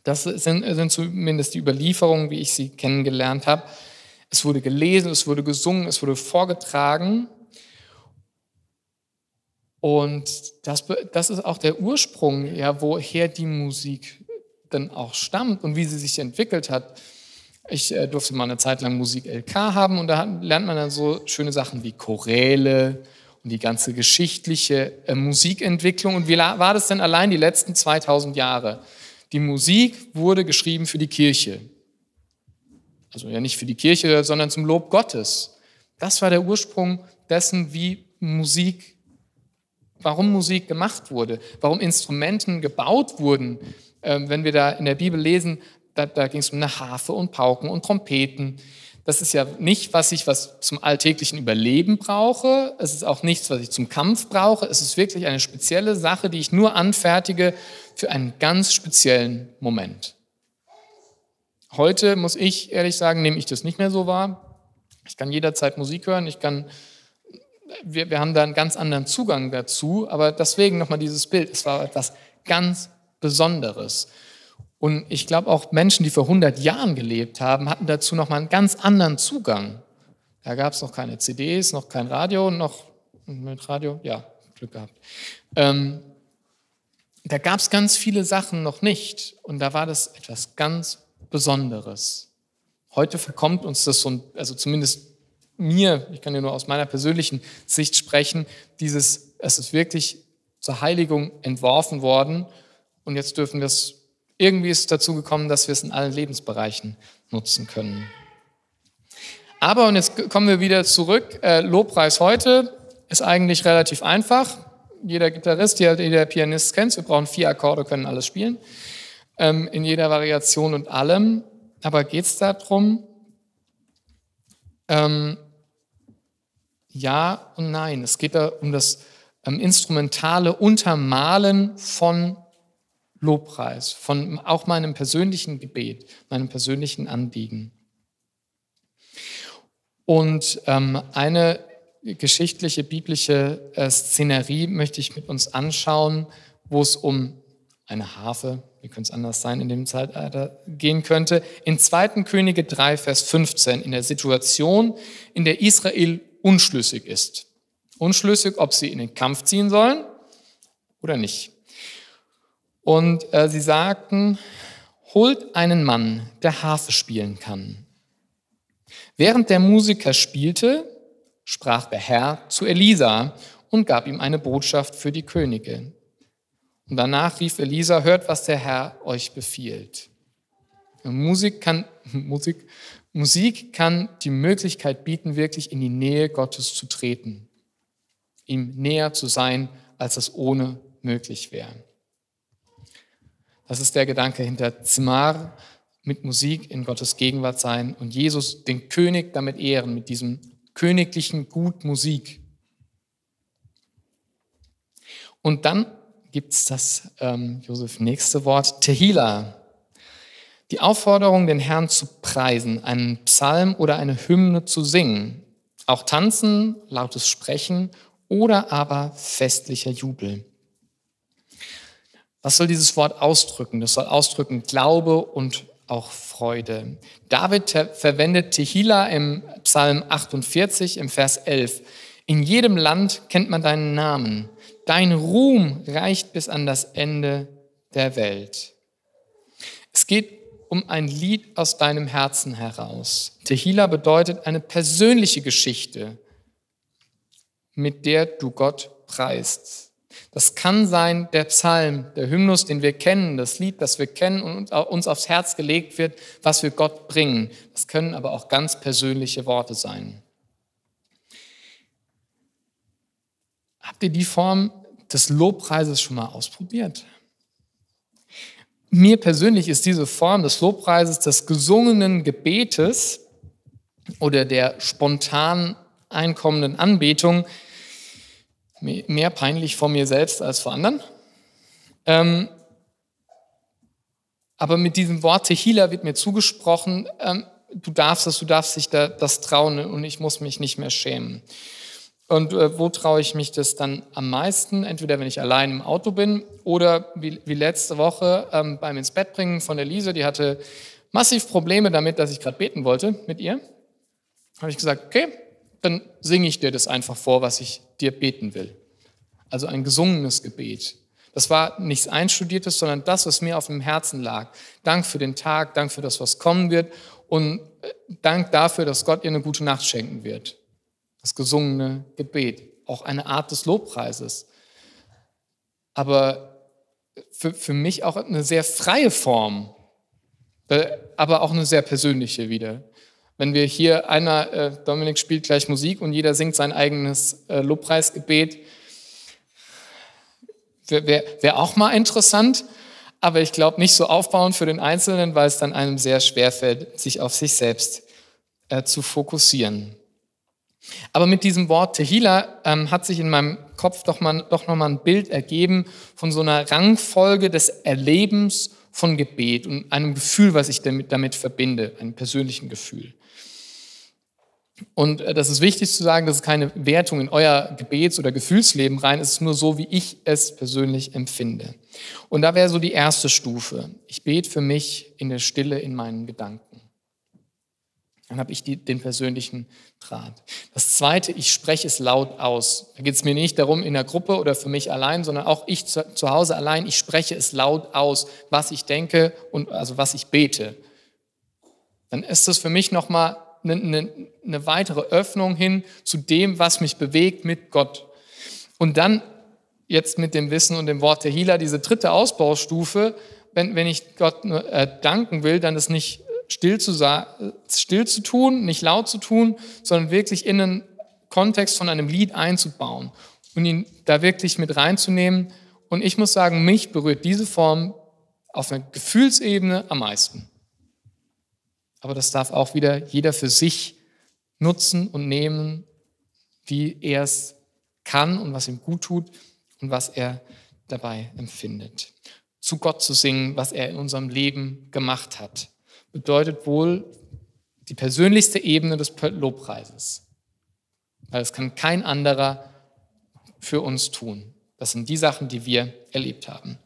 Das sind, sind zumindest die Überlieferungen, wie ich sie kennengelernt habe. Es wurde gelesen, es wurde gesungen, es wurde vorgetragen. Und das, das ist auch der Ursprung, ja, woher die Musik dann auch stammt und wie sie sich entwickelt hat. Ich äh, durfte mal eine Zeit lang Musik LK haben und da lernt man dann so schöne Sachen wie Choräle und die ganze geschichtliche äh, Musikentwicklung. Und wie war das denn allein die letzten 2000 Jahre? Die Musik wurde geschrieben für die Kirche. Also ja nicht für die Kirche, sondern zum Lob Gottes. Das war der Ursprung dessen, wie Musik, warum Musik gemacht wurde, warum Instrumenten gebaut wurden. Ähm, wenn wir da in der Bibel lesen, da, da ging es um eine Harfe und Pauken und Trompeten. Das ist ja nicht, was ich was zum alltäglichen Überleben brauche. Es ist auch nichts, was ich zum Kampf brauche. Es ist wirklich eine spezielle Sache, die ich nur anfertige für einen ganz speziellen Moment. Heute muss ich ehrlich sagen, nehme ich das nicht mehr so wahr. Ich kann jederzeit Musik hören. Ich kann, wir, wir haben da einen ganz anderen Zugang dazu. Aber deswegen nochmal dieses Bild. Es war etwas ganz Besonderes. Und ich glaube auch Menschen, die vor 100 Jahren gelebt haben, hatten dazu nochmal einen ganz anderen Zugang. Da gab es noch keine CDs, noch kein Radio, noch mit Radio, ja, Glück gehabt. Ähm, da gab es ganz viele Sachen noch nicht. Und da war das etwas ganz Besonderes. Heute verkommt uns das so, also zumindest mir, ich kann ja nur aus meiner persönlichen Sicht sprechen, dieses, es ist wirklich zur Heiligung entworfen worden und jetzt dürfen wir es, irgendwie ist es dazu gekommen, dass wir es in allen Lebensbereichen nutzen können. Aber, und jetzt kommen wir wieder zurück, äh, Lobpreis heute ist eigentlich relativ einfach. Jeder Gitarrist, jeder Pianist kennt es, wir brauchen vier Akkorde, können alles spielen ähm, in jeder Variation und allem. Aber geht es darum, ähm, ja und nein. Es geht da um das ähm, instrumentale Untermalen von Lobpreis, von auch meinem persönlichen Gebet, meinem persönlichen Anliegen. Und ähm, eine geschichtliche biblische äh, Szenerie möchte ich mit uns anschauen, wo es um eine Harfe, wie könnte es anders sein, in dem Zeitalter gehen könnte. In 2. Könige 3, Vers 15, in der Situation, in der Israel unschlüssig ist. Unschlüssig, ob sie in den Kampf ziehen sollen oder nicht. Und äh, sie sagten, holt einen Mann, der Harfe spielen kann. Während der Musiker spielte, sprach der Herr zu Elisa und gab ihm eine Botschaft für die Könige. Und danach rief Elisa, hört, was der Herr euch befiehlt. Musik kann, Musik, Musik kann die Möglichkeit bieten, wirklich in die Nähe Gottes zu treten, ihm näher zu sein, als es ohne möglich wäre. Das ist der Gedanke hinter Zimar, mit Musik in Gottes Gegenwart sein und Jesus, den König, damit ehren, mit diesem königlichen Gut Musik. Und dann gibt es das, ähm, Josef, nächste Wort, Tehila. Die Aufforderung, den Herrn zu preisen, einen Psalm oder eine Hymne zu singen. Auch tanzen, lautes Sprechen oder aber festlicher Jubel. Was soll dieses Wort ausdrücken? Das soll ausdrücken Glaube und auch Freude. David verwendet Tehila im Psalm 48 im Vers 11. In jedem Land kennt man deinen Namen. Dein Ruhm reicht bis an das Ende der Welt. Es geht um ein Lied aus deinem Herzen heraus. Tehila bedeutet eine persönliche Geschichte, mit der du Gott preist. Das kann sein der Psalm, der Hymnus, den wir kennen, das Lied, das wir kennen und uns aufs Herz gelegt wird, was wir Gott bringen. Das können aber auch ganz persönliche Worte sein. Habt ihr die Form des Lobpreises schon mal ausprobiert? Mir persönlich ist diese Form des Lobpreises, des gesungenen Gebetes oder der spontan einkommenden Anbetung mehr peinlich vor mir selbst als vor anderen. Ähm, aber mit diesem Wort Tehila wird mir zugesprochen, ähm, du darfst das, du darfst dich da, das trauen und ich muss mich nicht mehr schämen. Und äh, wo traue ich mich das dann am meisten? Entweder wenn ich allein im Auto bin oder wie, wie letzte Woche ähm, beim ins Bett bringen von der Lise, die hatte massiv Probleme damit, dass ich gerade beten wollte mit ihr. Habe ich gesagt, okay, dann singe ich dir das einfach vor, was ich dir beten will. Also ein gesungenes Gebet. Das war nichts Einstudiertes, sondern das, was mir auf dem Herzen lag. Dank für den Tag, Dank für das, was kommen wird und äh, Dank dafür, dass Gott ihr eine gute Nacht schenken wird das gesungene Gebet. auch eine Art des Lobpreises. Aber für, für mich auch eine sehr freie Form, äh, aber auch eine sehr persönliche wieder. Wenn wir hier einer, äh, Dominik spielt gleich Musik und jeder singt sein eigenes äh, Lobpreisgebet, wäre wär, auch mal interessant, aber ich glaube nicht so aufbauend für den Einzelnen, weil es dann einem sehr schwer fällt, sich auf sich selbst äh, zu fokussieren. Aber mit diesem Wort Tehila ähm, hat sich in meinem Kopf doch, mal, doch nochmal ein Bild ergeben von so einer Rangfolge des Erlebens von Gebet und einem Gefühl, was ich damit, damit verbinde, einem persönlichen Gefühl. Und äh, das ist wichtig zu sagen, das ist keine Wertung in euer Gebets- oder Gefühlsleben rein, es ist nur so, wie ich es persönlich empfinde. Und da wäre so die erste Stufe. Ich bete für mich in der Stille in meinen Gedanken. Dann habe ich die, den persönlichen Draht. Das zweite, ich spreche es laut aus. Da geht es mir nicht darum in der Gruppe oder für mich allein, sondern auch ich zu, zu Hause allein, ich spreche es laut aus, was ich denke und also was ich bete. Dann ist das für mich nochmal eine, eine, eine weitere Öffnung hin zu dem, was mich bewegt mit Gott. Und dann jetzt mit dem Wissen und dem Wort der Hila, diese dritte Ausbaustufe, wenn, wenn ich Gott äh, danken will, dann ist nicht still zu, still zu tun, nicht laut zu tun, sondern wirklich in einen Kontext von einem Lied einzubauen und ihn da wirklich mit reinzunehmen. Und ich muss sagen, mich berührt diese Form auf einer Gefühlsebene am meisten. Aber das darf auch wieder jeder für sich nutzen und nehmen, wie er es kann und was ihm gut tut und was er dabei empfindet. Zu Gott zu singen, was er in unserem Leben gemacht hat bedeutet wohl die persönlichste Ebene des Lobpreises. Weil es kann kein anderer für uns tun. Das sind die Sachen, die wir erlebt haben.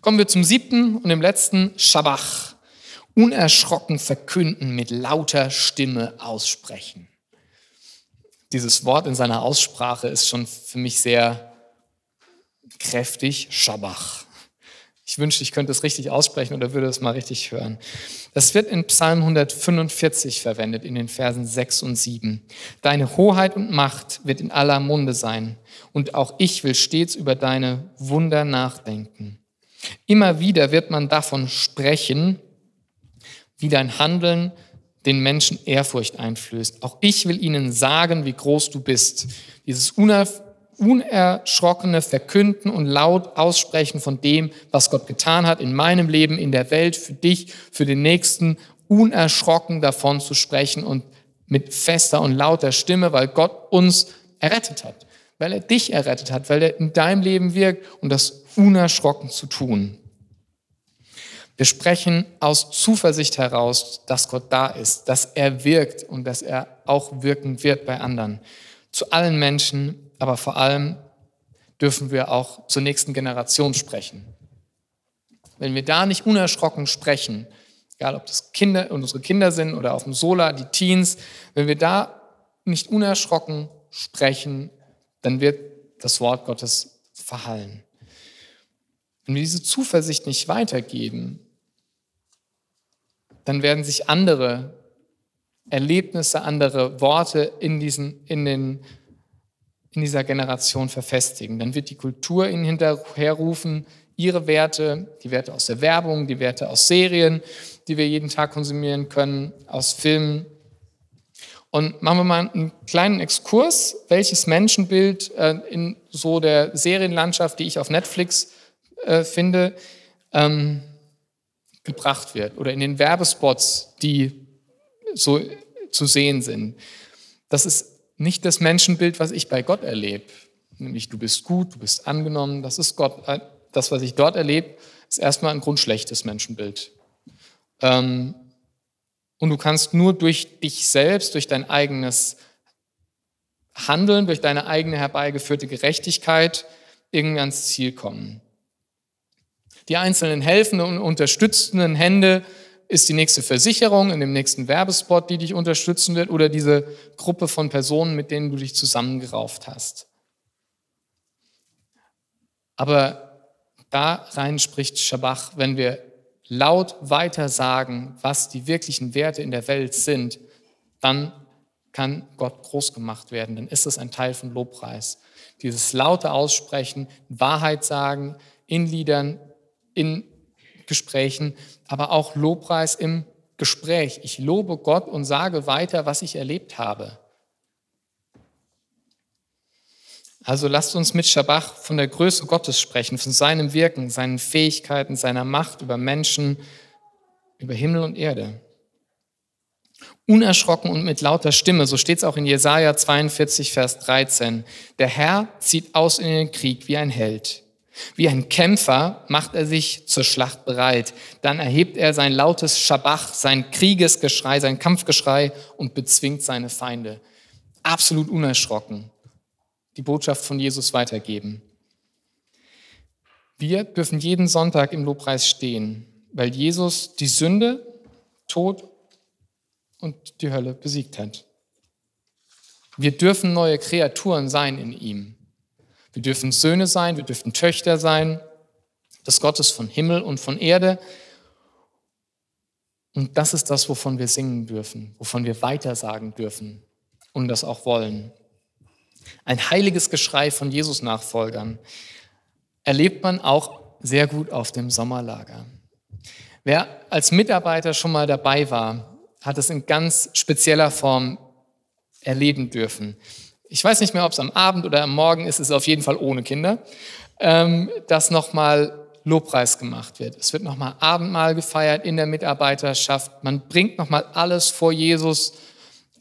Kommen wir zum siebten und dem letzten Schabach. Unerschrocken verkünden, mit lauter Stimme aussprechen. Dieses Wort in seiner Aussprache ist schon für mich sehr kräftig. Schabach. Ich wünschte, ich könnte es richtig aussprechen oder würde es mal richtig hören. Das wird in Psalm 145 verwendet, in den Versen 6 und 7. Deine Hoheit und Macht wird in aller Munde sein, und auch ich will stets über deine Wunder nachdenken. Immer wieder wird man davon sprechen, wie dein Handeln den Menschen Ehrfurcht einflößt. Auch ich will ihnen sagen, wie groß du bist. Dieses unerschrockene Verkünden und laut aussprechen von dem, was Gott getan hat in meinem Leben, in der Welt, für dich, für den Nächsten, unerschrocken davon zu sprechen und mit fester und lauter Stimme, weil Gott uns errettet hat, weil er dich errettet hat, weil er in deinem Leben wirkt und das unerschrocken zu tun. Wir sprechen aus Zuversicht heraus, dass Gott da ist, dass er wirkt und dass er auch wirken wird bei anderen. Zu allen Menschen, aber vor allem dürfen wir auch zur nächsten Generation sprechen. Wenn wir da nicht unerschrocken sprechen, egal ob das Kinder, unsere Kinder sind oder auf dem Sola, die Teens, wenn wir da nicht unerschrocken sprechen, dann wird das Wort Gottes verhallen. Wenn wir diese Zuversicht nicht weitergeben, dann werden sich andere Erlebnisse, andere Worte in, diesen, in den in dieser Generation verfestigen. Dann wird die Kultur ihnen hinterherrufen, ihre Werte, die Werte aus der Werbung, die Werte aus Serien, die wir jeden Tag konsumieren können, aus Filmen. Und machen wir mal einen kleinen Exkurs, welches Menschenbild äh, in so der Serienlandschaft, die ich auf Netflix äh, finde, ähm, gebracht wird oder in den Werbespots, die so zu sehen sind. Das ist nicht das Menschenbild, was ich bei Gott erlebe. Nämlich du bist gut, du bist angenommen, das ist Gott. Äh, das, was ich dort erlebe, ist erstmal ein grundschlechtes Menschenbild. Ähm, und du kannst nur durch dich selbst, durch dein eigenes Handeln, durch deine eigene herbeigeführte Gerechtigkeit irgendwie ans Ziel kommen. Die einzelnen helfenden und unterstützenden Hände ist die nächste Versicherung in dem nächsten Werbespot, die dich unterstützen wird, oder diese Gruppe von Personen, mit denen du dich zusammengerauft hast. Aber da rein spricht Schabach, wenn wir laut weiter sagen, was die wirklichen Werte in der Welt sind, dann kann Gott groß gemacht werden. Dann ist es ein Teil von Lobpreis. Dieses laute Aussprechen, Wahrheit sagen, in Liedern, in Gesprächen, aber auch Lobpreis im Gespräch. Ich lobe Gott und sage weiter, was ich erlebt habe. Also lasst uns mit Schabach von der Größe Gottes sprechen, von seinem Wirken, seinen Fähigkeiten, seiner Macht über Menschen, über Himmel und Erde. Unerschrocken und mit lauter Stimme, so steht es auch in Jesaja 42, Vers 13. Der Herr zieht aus in den Krieg wie ein Held. Wie ein Kämpfer macht er sich zur Schlacht bereit. Dann erhebt er sein lautes Schabach, sein Kriegesgeschrei, sein Kampfgeschrei und bezwingt seine Feinde. Absolut unerschrocken. Die Botschaft von Jesus weitergeben. Wir dürfen jeden Sonntag im Lobpreis stehen, weil Jesus die Sünde, Tod und die Hölle besiegt hat. Wir dürfen neue Kreaturen sein in ihm. Wir dürfen Söhne sein, wir dürfen Töchter sein, des Gottes von Himmel und von Erde. Und das ist das, wovon wir singen dürfen, wovon wir weitersagen dürfen und das auch wollen. Ein heiliges Geschrei von Jesus-Nachfolgern erlebt man auch sehr gut auf dem Sommerlager. Wer als Mitarbeiter schon mal dabei war, hat es in ganz spezieller Form erleben dürfen ich weiß nicht mehr, ob es am Abend oder am Morgen ist, es ist auf jeden Fall ohne Kinder, ähm, dass nochmal Lobpreis gemacht wird. Es wird nochmal Abendmahl gefeiert in der Mitarbeiterschaft. Man bringt nochmal alles vor Jesus,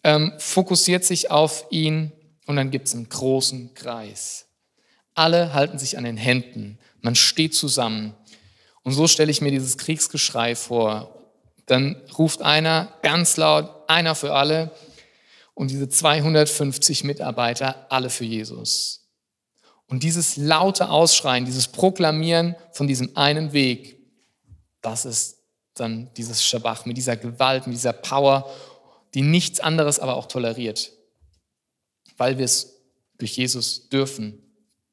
ähm, fokussiert sich auf ihn und dann gibt es einen großen Kreis. Alle halten sich an den Händen. Man steht zusammen. Und so stelle ich mir dieses Kriegsgeschrei vor. Dann ruft einer ganz laut, einer für alle und diese 250 Mitarbeiter alle für Jesus. Und dieses laute Ausschreien, dieses Proklamieren von diesem einen Weg, das ist dann dieses Schabach mit dieser Gewalt, mit dieser Power, die nichts anderes aber auch toleriert, weil wir es durch Jesus dürfen,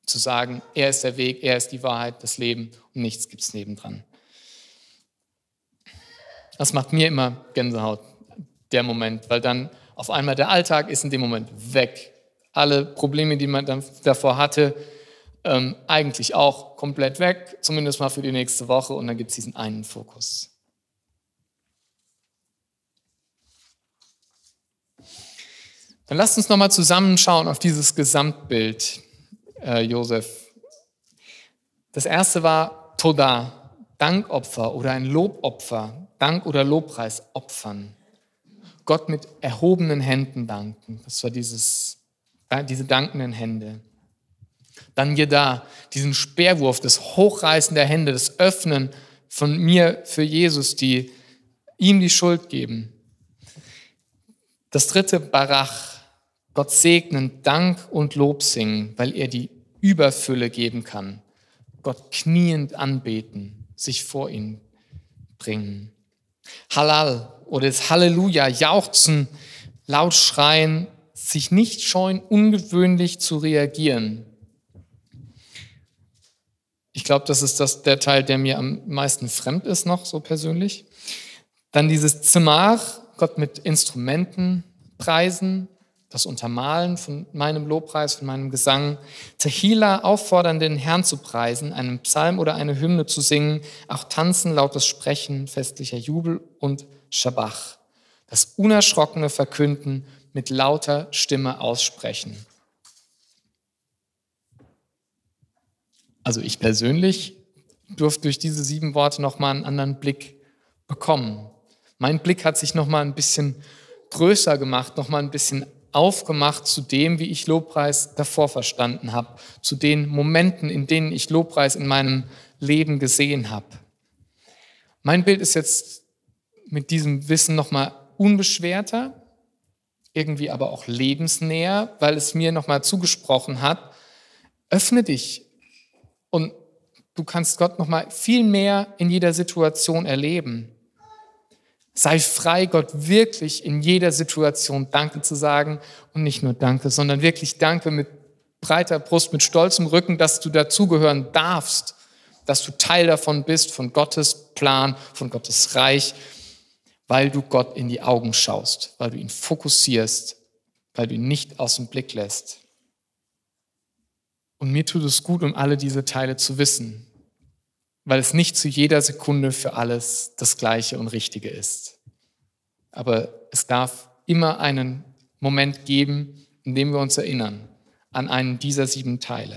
zu sagen, er ist der Weg, er ist die Wahrheit, das Leben und nichts gibt es nebendran. Das macht mir immer Gänsehaut, der Moment, weil dann auf einmal der Alltag ist in dem Moment weg. Alle Probleme, die man dann davor hatte, ähm, eigentlich auch komplett weg, zumindest mal für die nächste Woche und dann gibt es diesen einen Fokus. Dann lasst uns nochmal zusammenschauen auf dieses Gesamtbild, äh, Josef. Das erste war Toda, Dankopfer oder ein Lobopfer, Dank oder Lobpreis opfern. Gott mit erhobenen Händen danken. Das war dieses, diese dankenden Hände. Dann da diesen Speerwurf, das Hochreißen der Hände, das Öffnen von mir für Jesus, die ihm die Schuld geben. Das dritte Barach, Gott segnen, Dank und Lob singen, weil er die Überfülle geben kann. Gott kniend anbeten, sich vor ihn bringen. Halal, oder das Halleluja, jauchzen, laut schreien, sich nicht scheuen, ungewöhnlich zu reagieren. Ich glaube, das ist das, der Teil, der mir am meisten fremd ist noch, so persönlich. Dann dieses Zimmer, Gott mit Instrumenten preisen, das Untermalen von meinem Lobpreis, von meinem Gesang. Tehila auffordern, den Herrn zu preisen, einen Psalm oder eine Hymne zu singen, auch tanzen, lautes Sprechen, festlicher Jubel und Schabach, das unerschrockene Verkünden mit lauter Stimme aussprechen. Also ich persönlich durfte durch diese sieben Worte nochmal einen anderen Blick bekommen. Mein Blick hat sich nochmal ein bisschen größer gemacht, nochmal ein bisschen aufgemacht zu dem, wie ich Lobpreis davor verstanden habe, zu den Momenten, in denen ich Lobpreis in meinem Leben gesehen habe. Mein Bild ist jetzt mit diesem Wissen nochmal unbeschwerter, irgendwie aber auch lebensnäher, weil es mir nochmal zugesprochen hat, öffne dich und du kannst Gott nochmal viel mehr in jeder Situation erleben. Sei frei, Gott wirklich in jeder Situation Danke zu sagen und nicht nur Danke, sondern wirklich Danke mit breiter Brust, mit stolzem Rücken, dass du dazugehören darfst, dass du Teil davon bist, von Gottes Plan, von Gottes Reich weil du Gott in die Augen schaust, weil du ihn fokussierst, weil du ihn nicht aus dem Blick lässt. Und mir tut es gut, um alle diese Teile zu wissen, weil es nicht zu jeder Sekunde für alles das Gleiche und Richtige ist. Aber es darf immer einen Moment geben, in dem wir uns erinnern an einen dieser sieben Teile.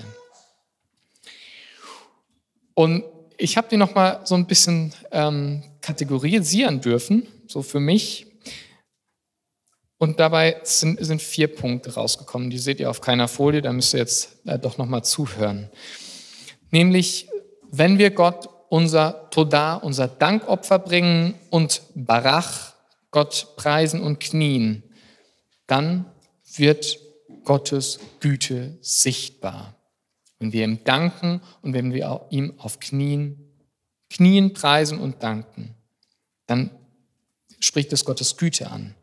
Und ich habe die noch mal so ein bisschen ähm, kategorisieren dürfen, so für mich. Und dabei sind, sind vier Punkte rausgekommen. Die seht ihr auf keiner Folie, da müsst ihr jetzt äh, doch noch mal zuhören. Nämlich, wenn wir Gott unser Toda, unser Dankopfer bringen und Barach, Gott preisen und knien, dann wird Gottes Güte sichtbar. Wenn wir ihm danken und wenn wir ihm auf Knien, Knien preisen und danken, dann spricht es Gottes Güte an.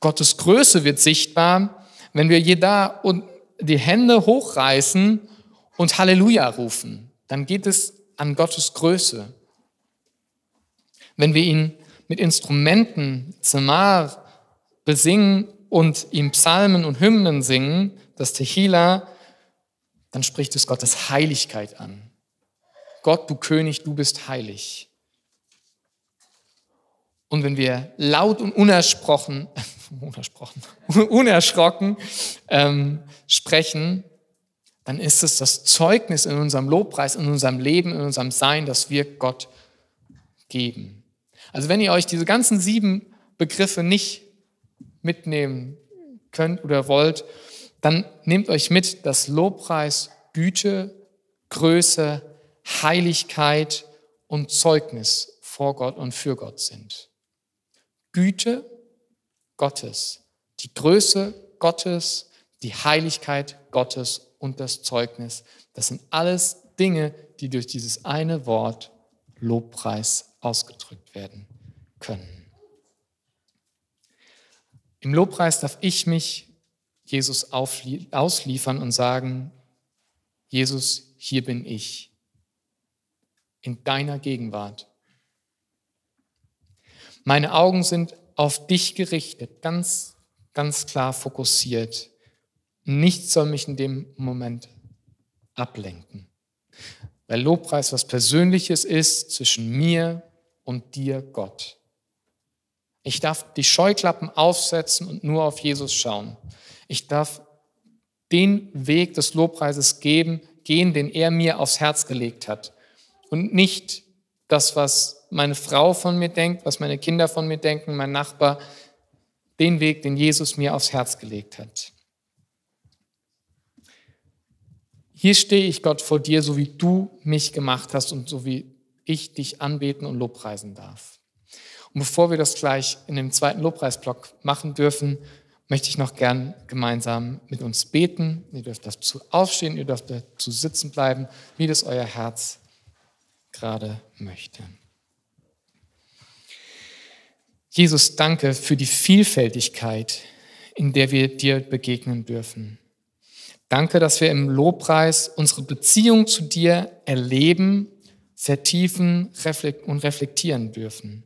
Gottes Größe wird sichtbar, wenn wir jeder und die Hände hochreißen und Halleluja rufen. Dann geht es an Gottes Größe. Wenn wir ihn mit Instrumenten, Zamar, besingen und ihm Psalmen und Hymnen singen, das Tehila, dann spricht es Gottes Heiligkeit an. Gott, du König, du bist heilig. Und wenn wir laut und unersprochen, unersprochen, unerschrocken ähm, sprechen, dann ist es das Zeugnis in unserem Lobpreis, in unserem Leben, in unserem Sein, das wir Gott geben. Also wenn ihr euch diese ganzen sieben Begriffe nicht mitnehmen könnt oder wollt, dann nehmt euch mit, dass Lobpreis Güte, Größe, Heiligkeit und Zeugnis vor Gott und für Gott sind. Güte Gottes, die Größe Gottes, die Heiligkeit Gottes und das Zeugnis. Das sind alles Dinge, die durch dieses eine Wort Lobpreis ausgedrückt werden können. Im Lobpreis darf ich mich Jesus ausliefern und sagen, Jesus, hier bin ich, in deiner Gegenwart. Meine Augen sind auf dich gerichtet, ganz, ganz klar fokussiert. Nichts soll mich in dem Moment ablenken. Weil Lobpreis was Persönliches ist zwischen mir und dir, Gott. Ich darf die Scheuklappen aufsetzen und nur auf Jesus schauen. Ich darf den Weg des Lobpreises geben, gehen, den er mir aufs Herz gelegt hat. Und nicht das, was meine Frau von mir denkt, was meine Kinder von mir denken, mein Nachbar, den Weg, den Jesus mir aufs Herz gelegt hat. Hier stehe ich, Gott, vor dir, so wie du mich gemacht hast und so wie ich dich anbeten und lobpreisen darf. Und bevor wir das gleich in dem zweiten Lobpreisblock machen dürfen, möchte ich noch gern gemeinsam mit uns beten. Ihr dürft dazu aufstehen, ihr dürft dazu sitzen bleiben, wie das euer Herz gerade möchte. Jesus, danke für die Vielfältigkeit, in der wir dir begegnen dürfen. Danke, dass wir im Lobpreis unsere Beziehung zu dir erleben, vertiefen und reflektieren dürfen.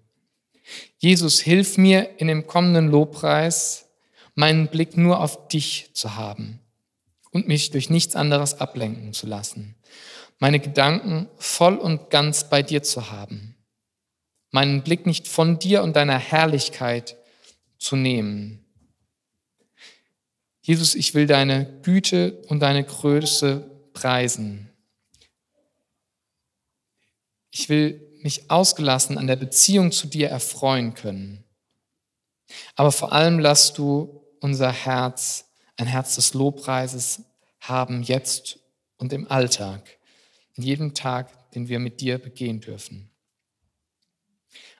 Jesus, hilf mir in dem kommenden Lobpreis, meinen Blick nur auf dich zu haben und mich durch nichts anderes ablenken zu lassen. Meine Gedanken voll und ganz bei dir zu haben. Meinen Blick nicht von dir und deiner Herrlichkeit zu nehmen. Jesus, ich will deine Güte und deine Größe preisen. Ich will mich ausgelassen an der Beziehung zu dir erfreuen können. Aber vor allem lass du unser Herz, ein Herz des Lobpreises haben, jetzt und im Alltag, in jedem Tag, den wir mit dir begehen dürfen.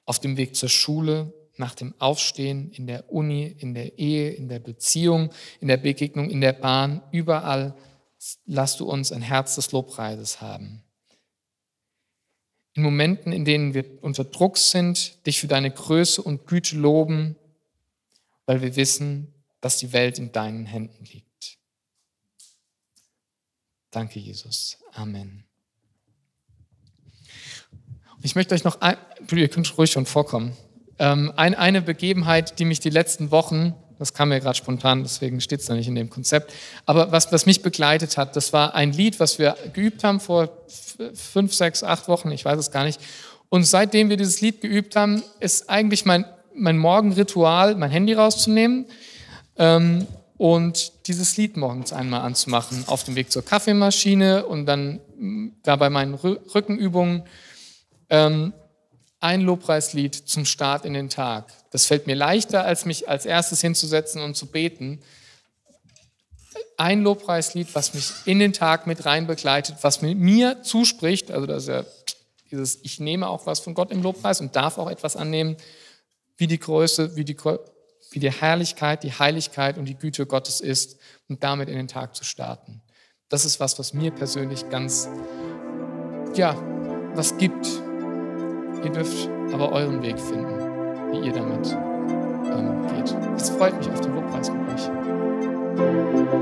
Auf dem Weg zur Schule, nach dem Aufstehen, in der Uni, in der Ehe, in der Beziehung, in der Begegnung, in der Bahn, überall lass du uns ein Herz des Lobpreises haben in Momenten, in denen wir unter Druck sind, dich für deine Größe und Güte loben, weil wir wissen, dass die Welt in deinen Händen liegt. Danke, Jesus. Amen. Ich möchte euch noch, ein, ihr könnt ruhig schon vorkommen, ähm, eine Begebenheit, die mich die letzten Wochen Das kam mir gerade spontan, deswegen steht es da nicht in dem Konzept. Aber was, was mich begleitet hat, das war ein Lied, was wir geübt haben vor fünf, sechs, acht Wochen, ich weiß es gar nicht. Und seitdem wir dieses Lied geübt haben, ist eigentlich mein, mein Morgenritual, mein Handy rauszunehmen ähm, und dieses Lied morgens einmal anzumachen, auf dem Weg zur Kaffeemaschine und dann mm, da bei meinen Rückenübungen. Ähm, ein Lobpreislied zum Start in den Tag. Das fällt mir leichter, als mich als erstes hinzusetzen und zu beten. Ein Lobpreislied, was mich in den Tag mit rein begleitet, was mir zuspricht, also das ist ja dieses, ich nehme auch was von Gott im Lobpreis und darf auch etwas annehmen, wie die Größe, wie die, wie die Herrlichkeit, die Heiligkeit und die Güte Gottes ist und damit in den Tag zu starten. Das ist was, was mir persönlich ganz, ja, was gibt, Ihr dürft aber euren Weg finden, wie ihr damit ähm, geht. Es freut mich auf den Lobpreis mit euch. Musik